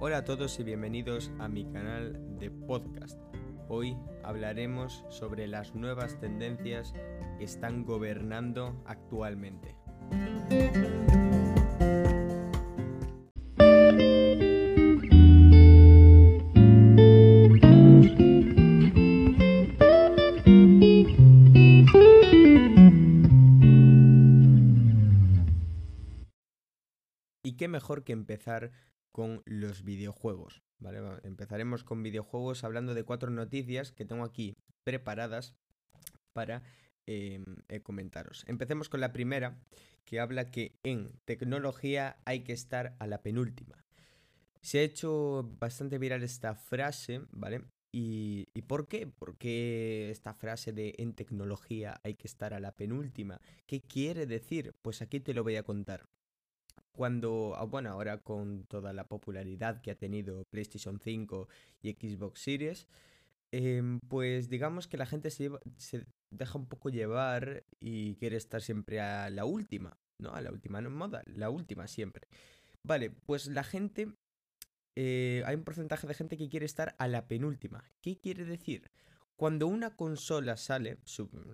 Hola a todos y bienvenidos a mi canal de podcast. Hoy hablaremos sobre las nuevas tendencias que están gobernando actualmente. Y qué mejor que empezar con los videojuegos. Empezaremos con videojuegos hablando de cuatro noticias que tengo aquí preparadas para em, eh, comentaros. Empecemos con la primera, que habla que en tecnología hay que estar a la penúltima. Se ha hecho bastante viral esta frase, ¿vale? ¿Y, ¿Y, por qué? Porque esta frase de en tecnología hay que estar a la penúltima. ¿Qué quiere decir? Pues aquí te lo voy a contar cuando, ah, bueno, ahora con toda la popularidad que ha tenido PlayStation 5 y Xbox Series, em, pues digamos que la gente se, deja un poco llevar y quiere estar siempre a la última, ¿no? A la última no moda, la última siempre. Vale, pues la gente, eh, hay un porcentaje de gente que quiere estar a la penúltima. ¿Qué quiere decir? Cuando una consola sale,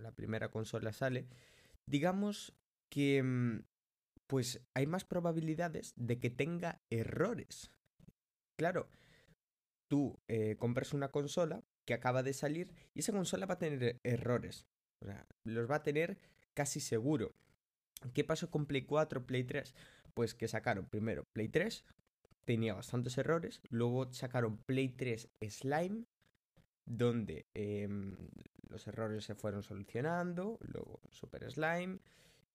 la primera consola sale, digamos que mm, pues hay más probabilidades de que tenga errores. Claro, tú eh, compras una consola que acaba de salir y esa consola va a tener errores. O sea, los va a tener casi seguro. ¿Qué pasó con Play 4, Play 3? Pues que sacaron primero Play 3, tenía bastantes errores, luego sacaron Play 3 Slime, donde eh, los errores se fueron solucionando, luego Super Slime,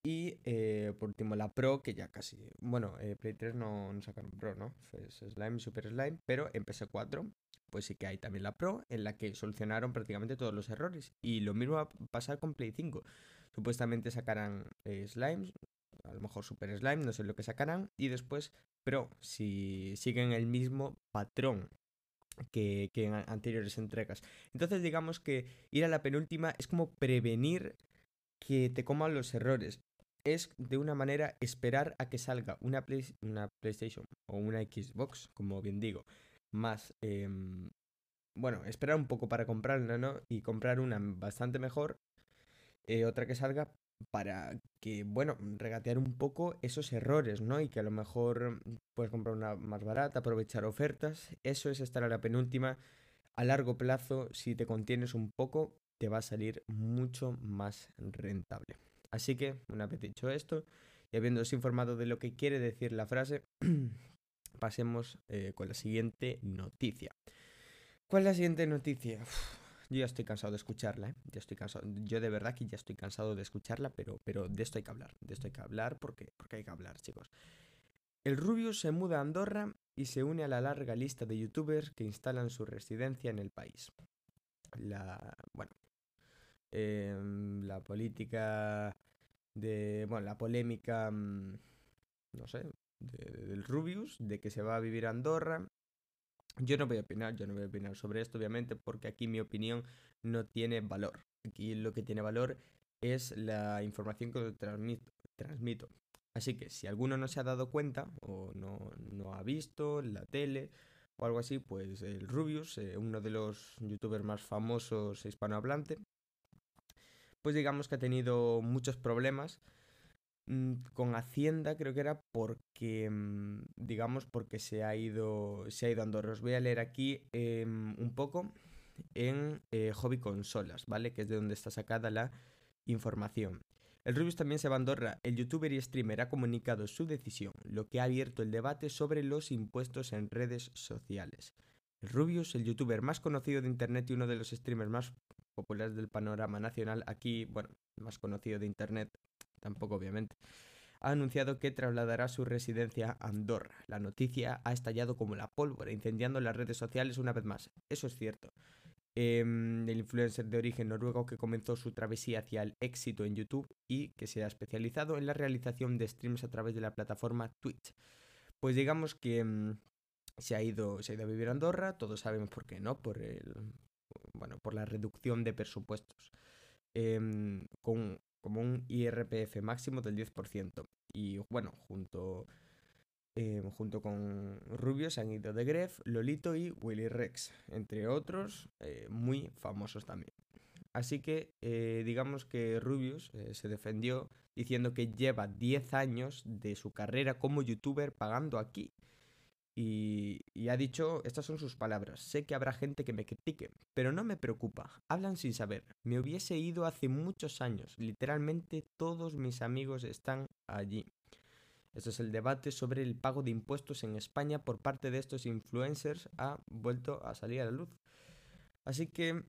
y eh, por último la Pro, que ya casi... Bueno, eh, Play 3 no, no, sacaron Pro, ¿no? Es Slime, Super Slime, pero en PS4 pues sí que hay también la Pro, en la que solucionaron prácticamente todos los errores. Y lo mismo va a pasar con Play 5. Supuestamente sacarán eh, Slime, a lo mejor Super Slime, no sé lo que sacarán. Y después Pro, si siguen el mismo patrón que, que en anteriores entregas. Entonces digamos que ir a la penúltima es como prevenir que te coman los errores es de una manera esperar a que salga una, Play, una PlayStation o una Xbox, como bien digo, más... Eh, bueno, esperar un poco para comprarla, ¿no? Y comprar una bastante mejor, eh, otra que salga para que, bueno, regatear un poco esos errores, ¿no? Y que a lo mejor puedes comprar una más barata, aprovechar ofertas. Eso es estar a la penúltima. A largo plazo, si te contienes un poco, te va a salir mucho más rentable. Así que, una vez dicho esto, y habiéndose informado de lo que quiere decir la frase, pasemos eh, con la siguiente noticia. ¿Cuál es la siguiente noticia? Yo ya estoy cansado de escucharla, ¿eh? Ya estoy cansado. Yo de verdad que ya estoy cansado de escucharla, pero, pero de esto hay que hablar. De esto hay que hablar porque, porque hay que hablar, chicos. El Rubius se muda a Andorra y se une a la larga lista de youtubers que instalan su residencia en el país. La. Bueno, eh, la política de, bueno, la polémica, mm, no sé, de, del Rubius, de que se va a vivir a Andorra. Yo no voy a opinar, yo no voy a opinar sobre esto, obviamente, porque aquí mi opinión no tiene valor. Aquí lo que tiene valor es la información que transmito. transmito. Así que si alguno no se ha dado cuenta o no, no ha visto la tele o algo así, pues el Rubius, eh, uno de los youtubers más famosos hispanohablantes, pues digamos que ha tenido muchos problemas mmm, con Hacienda, creo que era porque, mmm, digamos, porque se ha ido, se ha ido Andorra. Os voy a leer aquí eh, un poco en eh, Hobby Consolas, ¿vale? Que es de donde está sacada la información. El Rubius también se va a Andorra. El youtuber y streamer ha comunicado su decisión, lo que ha abierto el debate sobre los impuestos en redes sociales. El Rubius, el youtuber más conocido de internet y uno de los streamers más populares del panorama nacional, aquí, bueno, más conocido de Internet, tampoco obviamente, ha anunciado que trasladará su residencia a Andorra. La noticia ha estallado como la pólvora, incendiando las redes sociales una vez más. Eso es cierto. Eh, el influencer de origen noruego que comenzó su travesía hacia el éxito en YouTube y que se ha especializado en la realización de streams a través de la plataforma Twitch. Pues digamos que mm, se, ha ido, se ha ido a vivir a Andorra, todos sabemos por qué, ¿no? Por el, bueno, por la reducción de presupuestos, eh, con como un IRPF máximo del 10%. Y bueno, junto eh, junto con Rubio se han ido de Gref, Lolito y Willy Rex, entre otros eh, muy famosos también. Así que eh, digamos que Rubius se defendió diciendo que lleva 10 años de su carrera como youtuber pagando aquí. Y, ha dicho, estas son sus palabras, sé que habrá gente que me critique, pero no me preocupa, hablan sin saber, me hubiese ido hace muchos años, literalmente todos mis amigos están allí. Este es el debate sobre el pago de impuestos en España por parte de estos influencers ha vuelto a salir a la luz. Así que,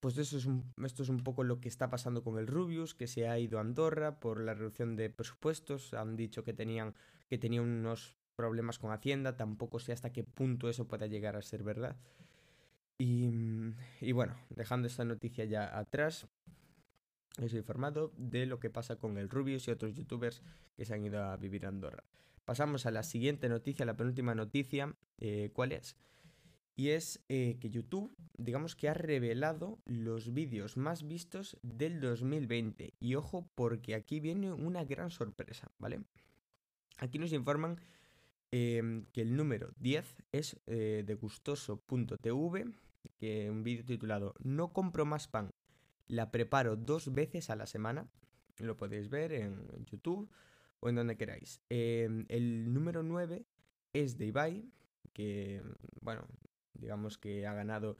pues eso es esto es un poco lo que está pasando con el Rubius, que se ha ido a Andorra por la reducción de presupuestos. Han dicho que tenían que tenía unos problemas con Hacienda. Tampoco sé hasta qué punto eso pueda llegar a ser verdad. Y, y bueno, dejando esta noticia ya atrás, os he informado de lo que pasa con el Rubius y otros youtubers que se han ido a vivir a Andorra. Pasamos a la siguiente noticia, la penúltima noticia. Eh, ¿Cuál es? Y es eh, que YouTube, digamos que ha revelado los vídeos más vistos del 2020. Y ojo, porque aquí viene una gran sorpresa, ¿vale? Aquí nos informan em, que el número 10 es eh, de gustoso.tv, que un vídeo titulado No compro más pan, la preparo dos veces a la semana. Lo podéis ver en YouTube o en donde queráis. Em, el número 9 es de Ibai, que, bueno, digamos que ha ganado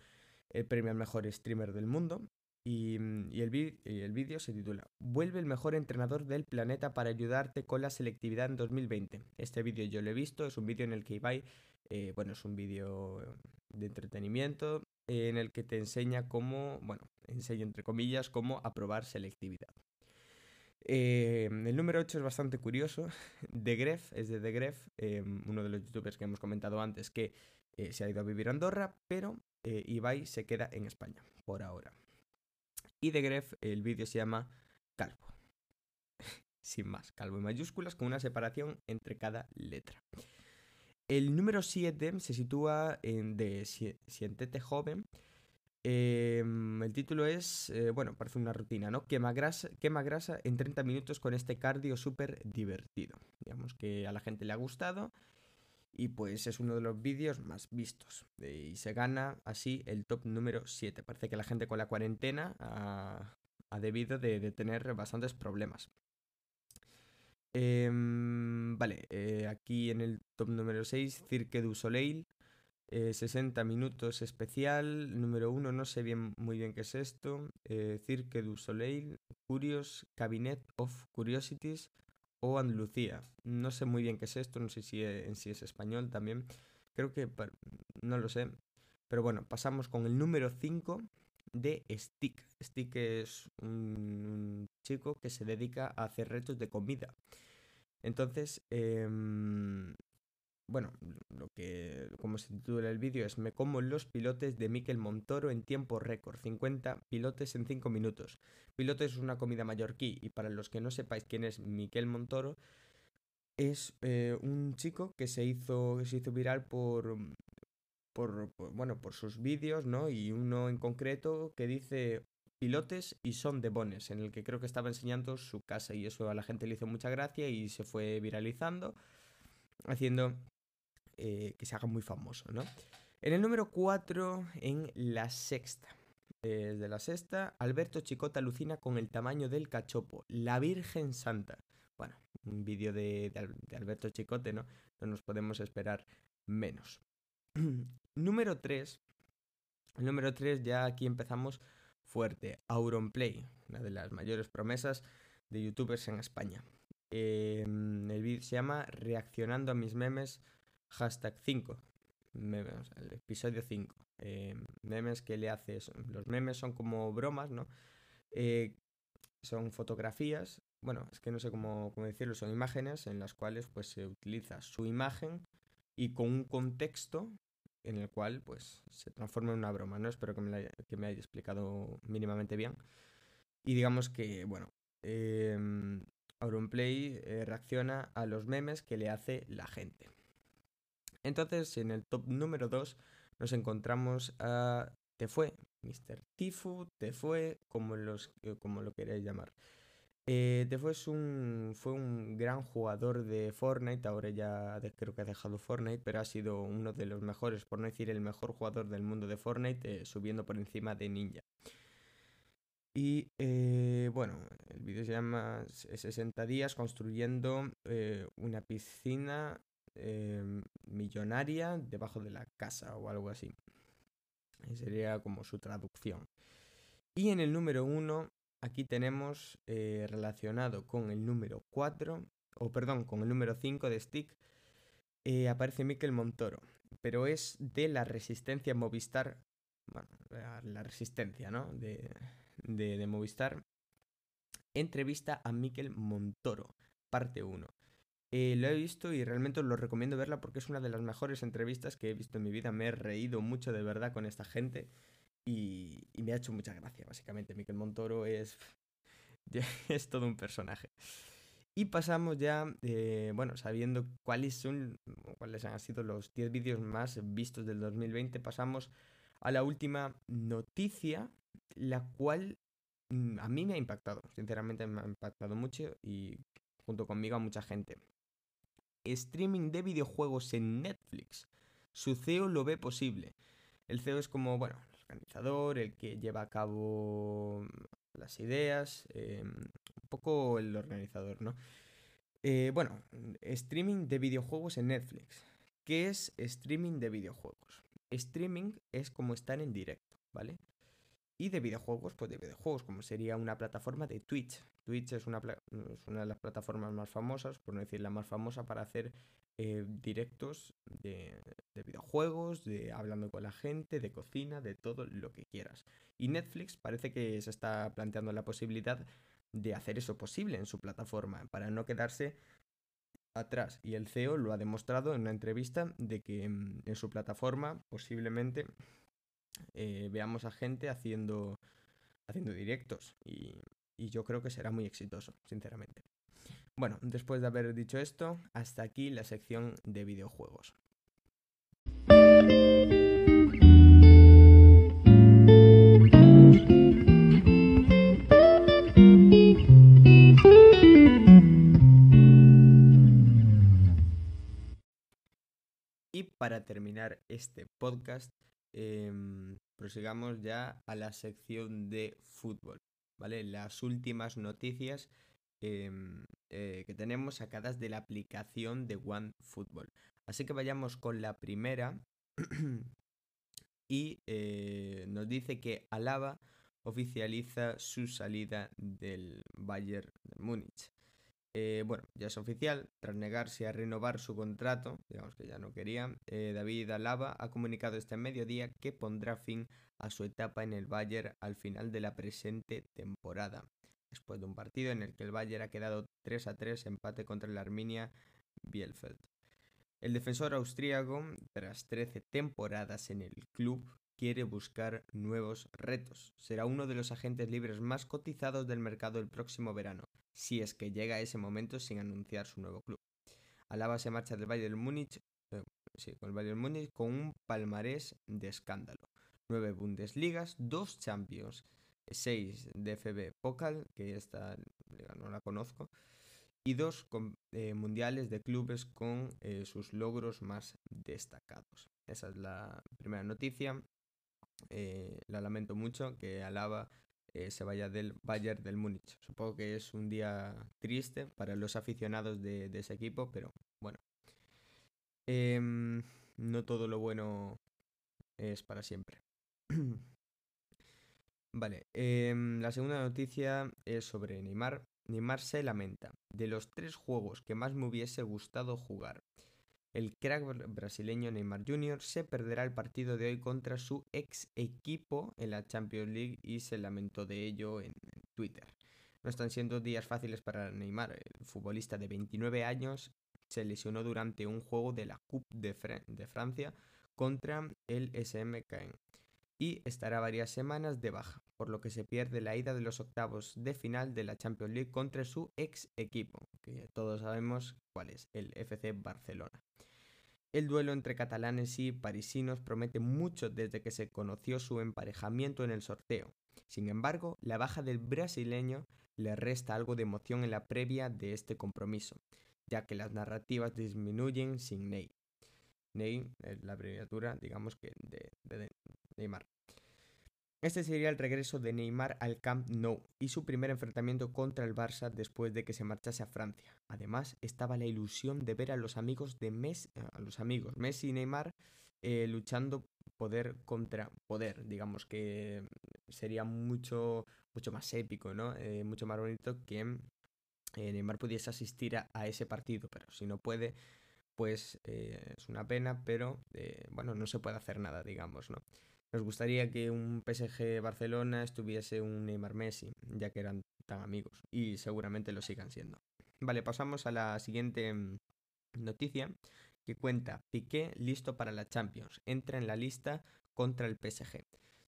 el premio al mejor streamer del mundo. Y, el, vídeo se titula Vuelve el mejor entrenador del planeta para ayudarte con la selectividad en 2020. Este vídeo yo lo he visto, es un vídeo en el que Ibai, eh, bueno, es un vídeo de entretenimiento en el que te enseña cómo, bueno, enseño entre comillas, cómo aprobar selectividad. Eh, el número 8 es bastante curioso. De Gref, es de The Gref, eh, uno de los youtubers que hemos comentado antes que eh, se ha ido a vivir a Andorra, pero Ibai se queda en España, por ahora. Y de Gref, el vídeo se llama Calvo. Sin más, calvo en mayúsculas con una separación entre cada letra. El número 7 se sitúa en de Siéntete joven. Em, el título es, eh, bueno, parece una rutina, ¿no? Quema grasa, quema grasa en 30 minutos con este cardio súper divertido. Digamos que a la gente le ha gustado y pues es uno de los vídeos más vistos. y se gana así el top número 7. Parece que la gente con la cuarentena ha, debido de tener bastantes problemas. Em, vale, eh, aquí en el top número 6, Cirque du Soleil. 60 eh, minutos especial. Número 1, no sé bien, muy bien qué es esto. Eh, Cirque du Soleil, Curious Cabinet of Curiosities o Andalucía. No sé muy bien qué es esto, no sé si en sí es español también. Creo que no lo sé. Pero bueno, pasamos con el número 5 de Stick. Stick es un, chico que se dedica a hacer retos de comida. Entonces, em, bueno, lo que, como se titula el vídeo es Me como los pilotes de Miquel Montoro en tiempo récord, 50 pilotes en 5 minutos. Pilotes es una comida mallorquí y para los que no sepáis quién es Miquel Montoro, es eh, un chico que se hizo, se hizo viral por, por, bueno, por sus vídeos, ¿no? Y uno en concreto que dice pilotes y son de bones, en el que creo que estaba enseñando su casa y eso a la gente le hizo mucha gracia y se fue viralizando, haciendo eh, que se haga muy famoso, ¿no? En el número 4, en la sexta. de la sexta, Alberto Chicota alucina con el tamaño del cachopo, la Virgen Santa. Bueno, un vídeo de, Alberto Chicote, ¿no? No nos podemos esperar menos. número 3. El número 3 ya aquí empezamos fuerte. Auronplay, una de las mayores promesas de youtubers en España. Em, el vídeo se llama Reaccionando a mis memes, hashtag 5. el episodio 5. Em, memes que le haces. Los memes son como bromas, ¿no? Eh, son fotografías. Bueno, es que no sé cómo, decirlo. Son imágenes en las cuales pues se utiliza su imagen y con un contexto en el cual pues se transforma en una broma, ¿no? Espero que me, haya explicado mínimamente bien. Y digamos que, bueno, eh, Auronplay eh, reacciona a los memes que le hace la gente. Entonces, en el top número 2 nos encontramos a Te fue, Mr. Tifu, Te fue, como, como lo queréis llamar. Eh, después un, fue un gran jugador de Fortnite, ahora ya creo que ha dejado Fortnite, pero ha sido uno de los mejores, por no decir el mejor jugador del mundo de Fortnite, eh, subiendo por encima de Ninja. Y eh, bueno, el vídeo se llama 60 días construyendo una piscina millonaria debajo de la casa o algo así. Sería como su traducción. Y en el número 1 aquí tenemos eh, relacionado con el número 4, o perdón, con el número 5 de Stick, eh, aparece Mikel Montoro, pero es de la resistencia Movistar, bueno, la resistencia, ¿no? De, de, Movistar. Entrevista a Mikel Montoro, parte 1. Eh, lo he visto y realmente os lo recomiendo verla porque es una de las mejores entrevistas que he visto en mi vida. Me he reído mucho de verdad con esta gente. Y, me ha hecho mucha gracia, básicamente. Miquel Montoro es, es todo un personaje. Y pasamos ya, eh, bueno, sabiendo cuáles son, cuáles han sido los 10 vídeos más vistos del 2020, pasamos a la última noticia, la cual mm, a mí me ha impactado, sinceramente me ha impactado mucho y junto conmigo a mucha gente. Streaming de videojuegos en Netflix. Su CEO lo ve posible. El CEO es como, bueno, organizador, el que lleva a cabo las ideas, eh, un poco el organizador, ¿no? Eh, bueno, streaming de videojuegos en Netflix. ¿Qué es streaming de videojuegos? Streaming es como estar en directo, ¿vale? Y de videojuegos, pues de videojuegos, como sería una plataforma de Twitch. Twitch es una, es una de las plataformas más famosas, por no decir la más famosa, para hacer eh, directos de, videojuegos, de hablando con la gente, de cocina, de todo lo que quieras. Y Netflix parece que se está planteando la posibilidad de hacer eso posible en su plataforma, para no quedarse atrás. Y el CEO lo ha demostrado en una entrevista de que mm, en, su plataforma posiblemente eh, veamos a gente haciendo, haciendo directos. Y, y yo creo que será muy exitoso, sinceramente. Bueno, después de haber dicho esto, hasta aquí la sección de videojuegos. Y para terminar este podcast, em, prosigamos ya a la sección de fútbol, ¿vale? Las últimas noticias Em, eh, que tenemos sacadas de la aplicación de OneFootball. Así que vayamos con la primera y eh, nos dice que Alaba oficializa su salida del Bayern de Múnich. Eh, bueno, ya es oficial, tras negarse a renovar su contrato, digamos que ya no quería, David Alaba ha comunicado este mediodía que pondrá fin a su etapa en el Bayern al final de la presente temporada después de un partido en el que el Bayern ha quedado 3 a 3 empate contra el Arminia Bielefeld. El defensor austríaco, tras 13 temporadas en el club, quiere buscar nuevos retos. Será uno de los agentes libres más cotizados del mercado el próximo verano, si es que llega ese momento sin anunciar su nuevo club. Alaba se marcha del Bayern Múnich, eh, con el Bayern Múnich con un palmarés de escándalo. Nueve Bundesligas, dos Champions, 6 de FB Pokal, que esta no la conozco, y dos eh, mundiales de clubes con eh, sus logros más destacados. Esa es la primera noticia. Eh, la lamento mucho que Alaba se vaya del Bayern del Múnich. Supongo que es un día triste para los aficionados de, de ese equipo, pero bueno. Em, no todo lo bueno es para siempre. Vale, em, la segunda noticia es sobre Neymar. Neymar se lamenta. De los tres juegos que más me hubiese gustado jugar, el crack brasileño Neymar Jr. se perderá el partido de hoy contra su ex equipo en la Champions League y se lamentó de ello en, Twitter. No están siendo días fáciles para Neymar. El futbolista de 29 años se lesionó durante un juego de la Coupe de, de Francia contra el SM Caen y estará varias semanas de baja, por lo que se pierde la ida de los octavos de final de la Champions League contra su ex equipo, que todos sabemos cuál es, el FC Barcelona. El duelo entre catalanes y parisinos promete mucho desde que se conoció su emparejamiento en el sorteo. Sin embargo, la baja del brasileño le resta algo de emoción en la previa de este compromiso, ya que las narrativas disminuyen sin Ney. Ney es la abreviatura, digamos que, de, Neymar. Este sería el regreso de Neymar al Camp Nou y su primer enfrentamiento contra el Barça después de que se marchase a Francia. Además, estaba la ilusión de ver a los amigos de Messi, a los amigos Messi y Neymar eh, luchando poder contra poder, digamos que sería mucho mucho más épico, ¿no? Eh, mucho más bonito que eh, Neymar pudiese asistir a, ese partido, pero si no puede, pues es una pena, pero bueno, no se puede hacer nada, digamos, ¿no? Nos gustaría que un PSG Barcelona estuviese un Neymar Messi, ya que eran tan amigos, y seguramente lo sigan siendo. Vale, pasamos a la siguiente mm, noticia que cuenta Piqué listo para la Champions, entra en la lista contra el PSG.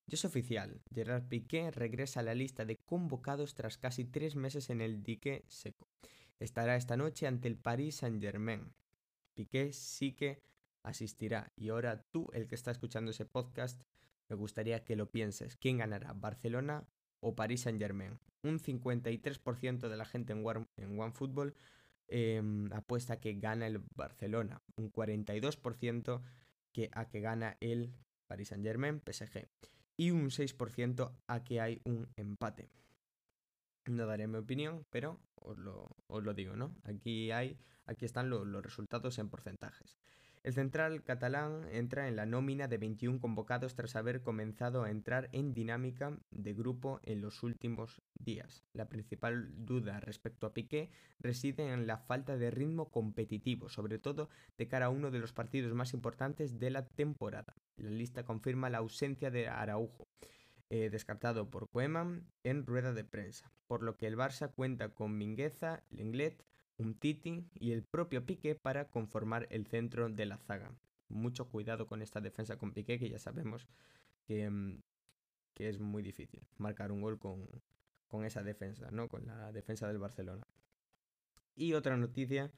Ya es oficial, Gerard Piqué regresa a la lista de convocados tras casi tres meses en el dique seco. Estará esta noche ante el Paris Saint-Germain. Piqué sí que asistirá. Y ahora tú, el que está escuchando ese podcast, me gustaría que lo pienses. ¿Quién ganará? ¿Barcelona o Paris Saint Germain? Un 53% de la gente en, One, en OneFootball eh, apuesta que gana el Barcelona. Un 42% que, a que gana el Paris Saint Germain, PSG. Y un 6% a que hay un empate. No daré mi opinión, pero os lo, os lo digo, ¿no? Aquí, hay, aquí están lo, los resultados en porcentajes. El central catalán entra en la nómina de 21 convocados tras haber comenzado a entrar en dinámica de grupo en los últimos días. La principal duda respecto a Piqué reside en la falta de ritmo competitivo, sobre todo de cara a uno de los partidos más importantes de la temporada. La lista confirma la ausencia de Araujo. Eh, descartado por Koeman en rueda de prensa, por lo que el Barça cuenta con Mingueza, Lenglet, un Titi y el propio Piqué para conformar el centro de la zaga. Mucho cuidado con esta defensa con Piqué, que ya sabemos que, mm, que es muy difícil marcar un gol con, con, esa defensa, ¿no? Con la defensa del Barcelona. Y otra noticia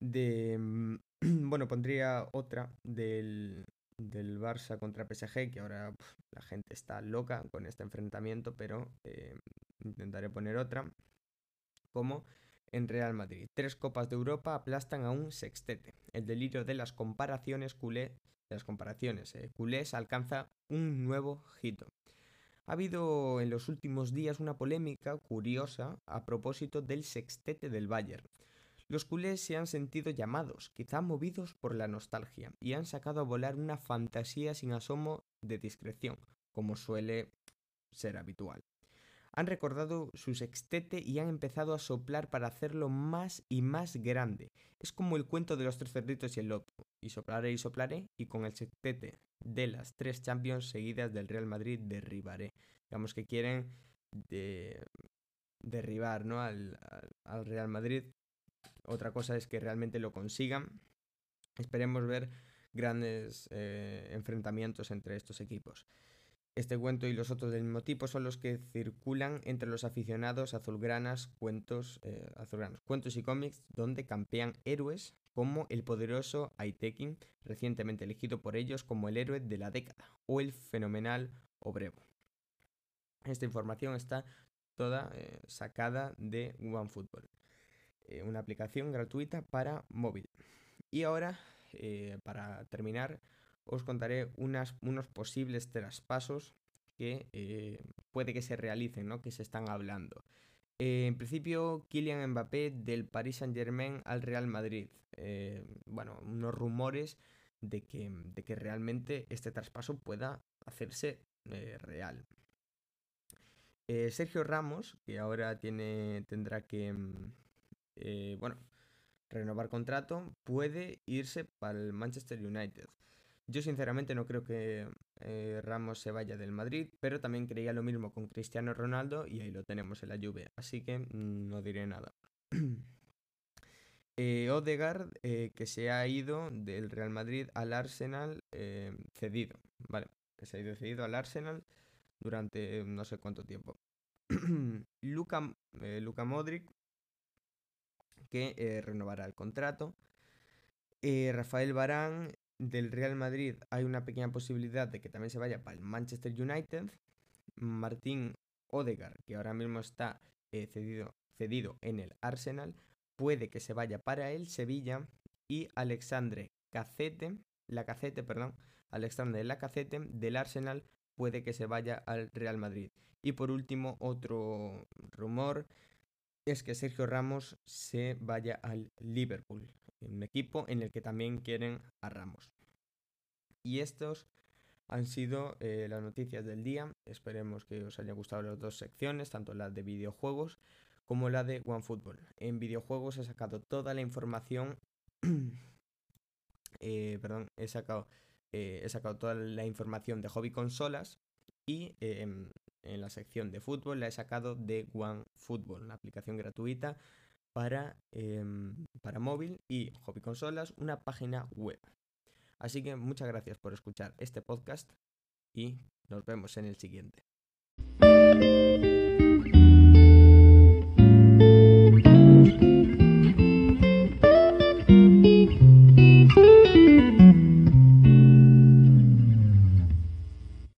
de... Mm, bueno, pondría otra del, del Barça contra PSG, que ahora la gente está loca con este enfrentamiento, pero eh, intentaré poner otra. Como en Real Madrid. Tres copas de Europa aplastan a un sextete. El delirio de las comparaciones culé, las comparaciones eh, culés alcanza un nuevo hito. Ha habido en los últimos días una polémica curiosa a propósito del sextete del Bayern. Los culés se han sentido llamados, quizá movidos por la nostalgia, y han sacado a volar una fantasía sin asomo de discreción, como suele ser habitual han recordado su sextete y han empezado a soplar para hacerlo más y más grande. Es como el cuento de los tres cerditos y el lobo. Y soplaré y soplaré y con el sextete de las tres Champions seguidas del Real Madrid derribaré. Digamos que quieren derribar ¿no? al, Real Madrid. Otra cosa es que realmente lo consigan. Esperemos ver grandes eh, enfrentamientos entre estos equipos. Este cuento y los otros del mismo tipo son los que circulan entre los aficionados azulgranas, cuentos, eh, azulgranos, cuentos y cómics donde campean héroes como el poderoso Aitekin, recientemente elegido por ellos como el héroe de la década, o el fenomenal Obrevo. Esta información está toda eh, sacada de OneFootball, eh, una aplicación gratuita para móvil. Y ahora, para terminar, os contaré unos posibles traspasos que eh, puede que se realicen, ¿no? que se están hablando. Eh, en principio, Kylian Mbappé del Paris Saint Germain al Real Madrid. Eh, bueno, unos rumores de que, de que, realmente este traspaso pueda hacerse real. Sergio Ramos, que ahora tiene, tendrá que mm, bueno, renovar contrato, puede irse para el Manchester United. Yo sinceramente no creo que eh, Ramos se vaya del Madrid, pero también creía lo mismo con Cristiano Ronaldo y ahí lo tenemos en la lluvia, así que no diré nada. eh, Odegaard, eh, que se ha ido del Real Madrid al Arsenal eh, cedido, ¿vale? Que se ha ido cedido al Arsenal durante no sé cuánto tiempo. Luca Modric, que renovará el contrato. Rafael Barán del Real Madrid hay una pequeña posibilidad de que también se vaya para el Manchester United. Martín Odegar, que ahora mismo está eh, cedido, cedido en el Arsenal, puede que se vaya para el Sevilla y Alexandre Cacete, la Cacete, perdón, Alexandre Lacazette del Arsenal puede que se vaya al Real Madrid. Y por último, otro rumor es que Sergio Ramos se vaya al Liverpool, un equipo en el que también quieren a Ramos. Y estos han sido eh, las noticias del día. Esperemos que os haya gustado las dos secciones, tanto la de videojuegos como la de OneFootball. En videojuegos he sacado toda la información. Eh, perdón, he sacado, eh, he sacado toda la información de hobby consolas y en la sección de fútbol la he sacado de OneFootball, una aplicación gratuita para, em, para móvil y hobby consolas, una página web. Así que muchas gracias por escuchar este podcast y nos vemos en el siguiente.